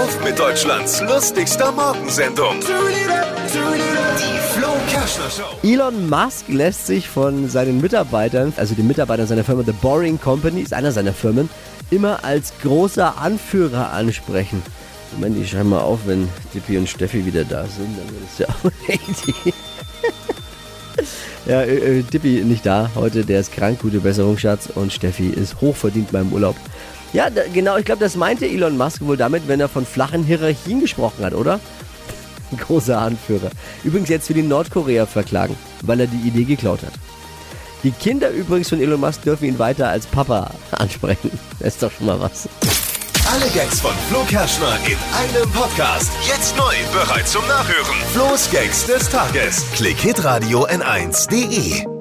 Auf mit Deutschlands lustigster Morgensendung. Elon Musk lässt sich von seinen Mitarbeitern, also den Mitarbeitern seiner Firma The Boring Company, ist einer seiner Firmen, immer als großer Anführer ansprechen. Moment, ich schreibe mal auf, wenn Dippi und Steffi wieder da sind, dann wird es ja auch eine. Ja, äh, äh, Dippi nicht da heute, der ist krank, gute Besserung, Schatz. Und Steffi ist hochverdient beim Urlaub. Ja, da, genau, ich glaube, das meinte Elon Musk wohl damit, wenn er von flachen Hierarchien gesprochen hat, oder? Großer Anführer. Übrigens jetzt für die Nordkorea verklagen, weil er die Idee geklaut hat. Die Kinder übrigens von Elon Musk dürfen ihn weiter als Papa ansprechen. Das ist doch schon mal was. Alle Gags von Flo Kerschner in einem Podcast. Jetzt neu, bereit zum Nachhören. Flo's Gags des Tages. Klick Hitradio N1.de.